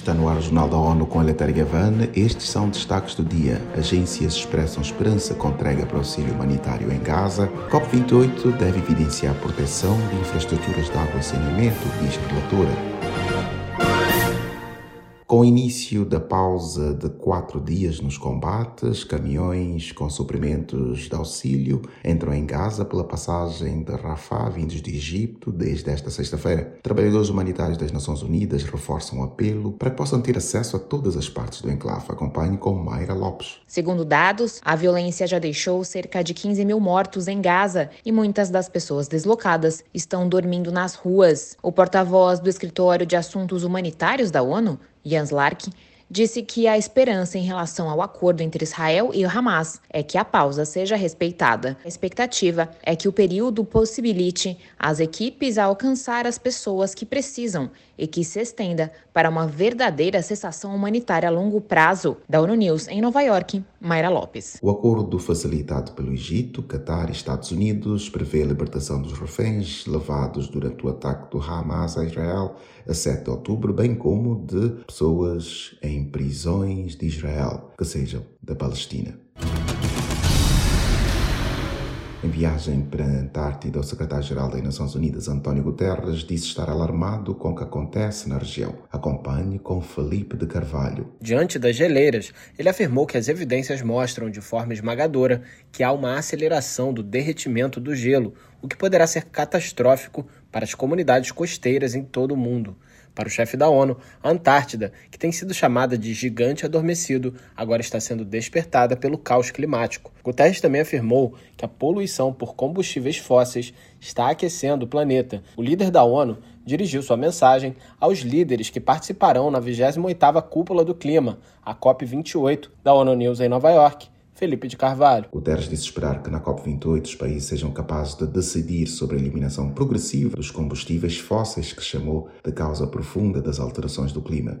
Está no ar o Jornal da ONU com a Letéria Gavan. Estes são destaques do dia. Agências expressam esperança com entrega para auxílio humanitário em Gaza. COP28 deve evidenciar proteção de infraestruturas de água e saneamento, diz relatora. Com o início da pausa de quatro dias nos combates, caminhões com suprimentos de auxílio entram em Gaza pela passagem de Rafah, vindos de Egito, desde esta sexta-feira. Trabalhadores humanitários das Nações Unidas reforçam o apelo para que possam ter acesso a todas as partes do enclave. Acompanhe com Mayra Lopes. Segundo dados, a violência já deixou cerca de 15 mil mortos em Gaza e muitas das pessoas deslocadas estão dormindo nas ruas. O porta-voz do Escritório de Assuntos Humanitários da ONU, Jens Lark, disse que a esperança em relação ao acordo entre Israel e Hamas é que a pausa seja respeitada. A expectativa é que o período possibilite as equipes a alcançar as pessoas que precisam e que se estenda para uma verdadeira cessação humanitária a longo prazo. Da ONU News em Nova York, Mayra Lopes. O acordo facilitado pelo Egito, Catar e Estados Unidos prevê a libertação dos reféns levados durante o ataque do Hamas a Israel a 7 de outubro, bem como de pessoas em prisões de Israel, que sejam da Palestina. Em viagem para a Antártida, o secretário-geral das Nações Unidas, António Guterres, disse estar alarmado com o que acontece na região. Acompanhe com Felipe de Carvalho. Diante das geleiras, ele afirmou que as evidências mostram de forma esmagadora que há uma aceleração do derretimento do gelo, o que poderá ser catastrófico para as comunidades costeiras em todo o mundo. Para o chefe da ONU, a Antártida, que tem sido chamada de gigante adormecido, agora está sendo despertada pelo caos climático. Guterres também afirmou que a poluição por combustíveis fósseis está aquecendo o planeta. O líder da ONU dirigiu sua mensagem aos líderes que participarão na 28ª Cúpula do Clima, a COP28, da ONU News em Nova York, Felipe de Carvalho. Guterres disse esperar que na COP28 os países sejam capazes de decidir sobre a eliminação progressiva dos combustíveis fósseis que chamou de causa profunda das alterações do clima.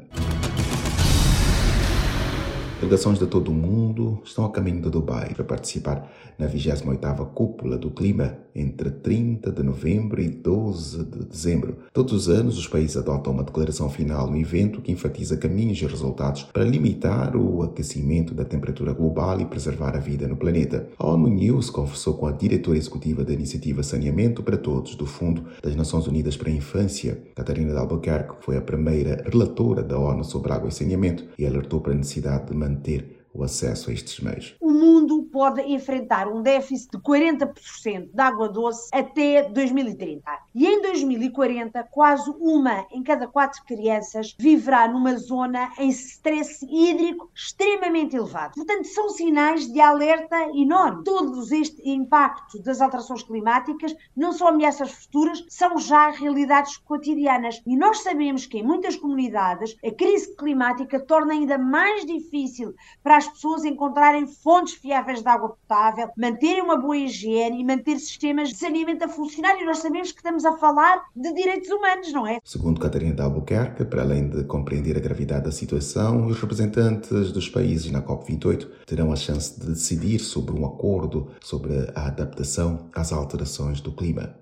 Delegações de todo o mundo estão a caminho de Dubai para participar na 28ª Cúpula do Clima entre 30 de novembro e 12 de dezembro. Todos os anos, os países adotam uma declaração final no evento que enfatiza caminhos e resultados para limitar o aquecimento da temperatura global e preservar a vida no planeta. A ONU News conversou com a diretora executiva da iniciativa Saneamento para Todos do Fundo das Nações Unidas para a Infância, Catarina de Albuquerque, foi a primeira relatora da ONU sobre água e saneamento e alertou para a necessidade de manter o acesso a estes meios. O mundo pode enfrentar um déficit de 40% de água doce até 2030. E em 2040, quase uma em cada quatro crianças viverá numa zona em stress hídrico extremamente elevado. Portanto, são sinais de alerta enorme. Todos este impacto das alterações climáticas não são ameaças futuras, são já realidades cotidianas. E nós sabemos que em muitas comunidades a crise climática torna ainda mais difícil para as pessoas encontrarem fontes fiáveis de água potável, manterem uma boa higiene e manter sistemas de saneamento a funcionar. E nós sabemos que estamos a falar de direitos humanos, não é? Segundo Catarina de Albuquerque, para além de compreender a gravidade da situação, os representantes dos países na COP28 terão a chance de decidir sobre um acordo sobre a adaptação às alterações do clima.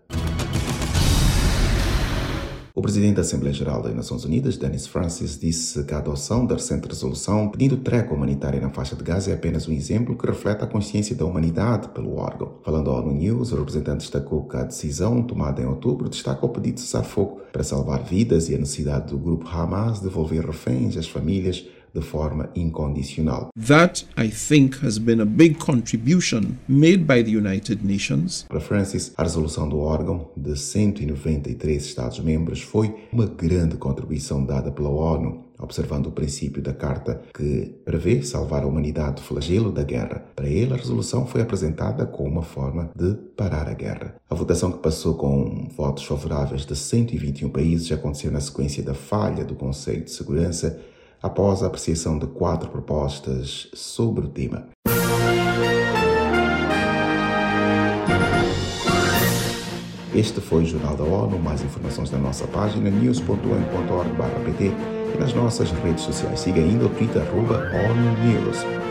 O presidente da Assembleia Geral das Nações Unidas, Dennis Francis, disse que a adoção da recente resolução pedindo trégua humanitária na faixa de Gaza é apenas um exemplo que reflete a consciência da humanidade pelo órgão. Falando ao ONU News, o representante destacou que a decisão tomada em outubro destaca o pedido de cessar-fogo para salvar vidas e a necessidade do grupo Hamas de devolver reféns às famílias de forma incondicional. That, I think, has been a big contribution made by the United Nations. Para Francis, a resolução do órgão de 193 Estados-membros foi uma grande contribuição dada pela ONU observando o princípio da Carta que prevê salvar a humanidade do flagelo da guerra. Para ele, a resolução foi apresentada como uma forma de parar a guerra. A votação que passou com votos favoráveis de 121 países aconteceu na sequência da falha do Conselho de Segurança após a apreciação de quatro propostas sobre o tema. Este foi o Jornal da ONU. Mais informações na nossa página news.un.org.pt e nas nossas redes sociais. Siga ainda o Twitter, arroba ONU News.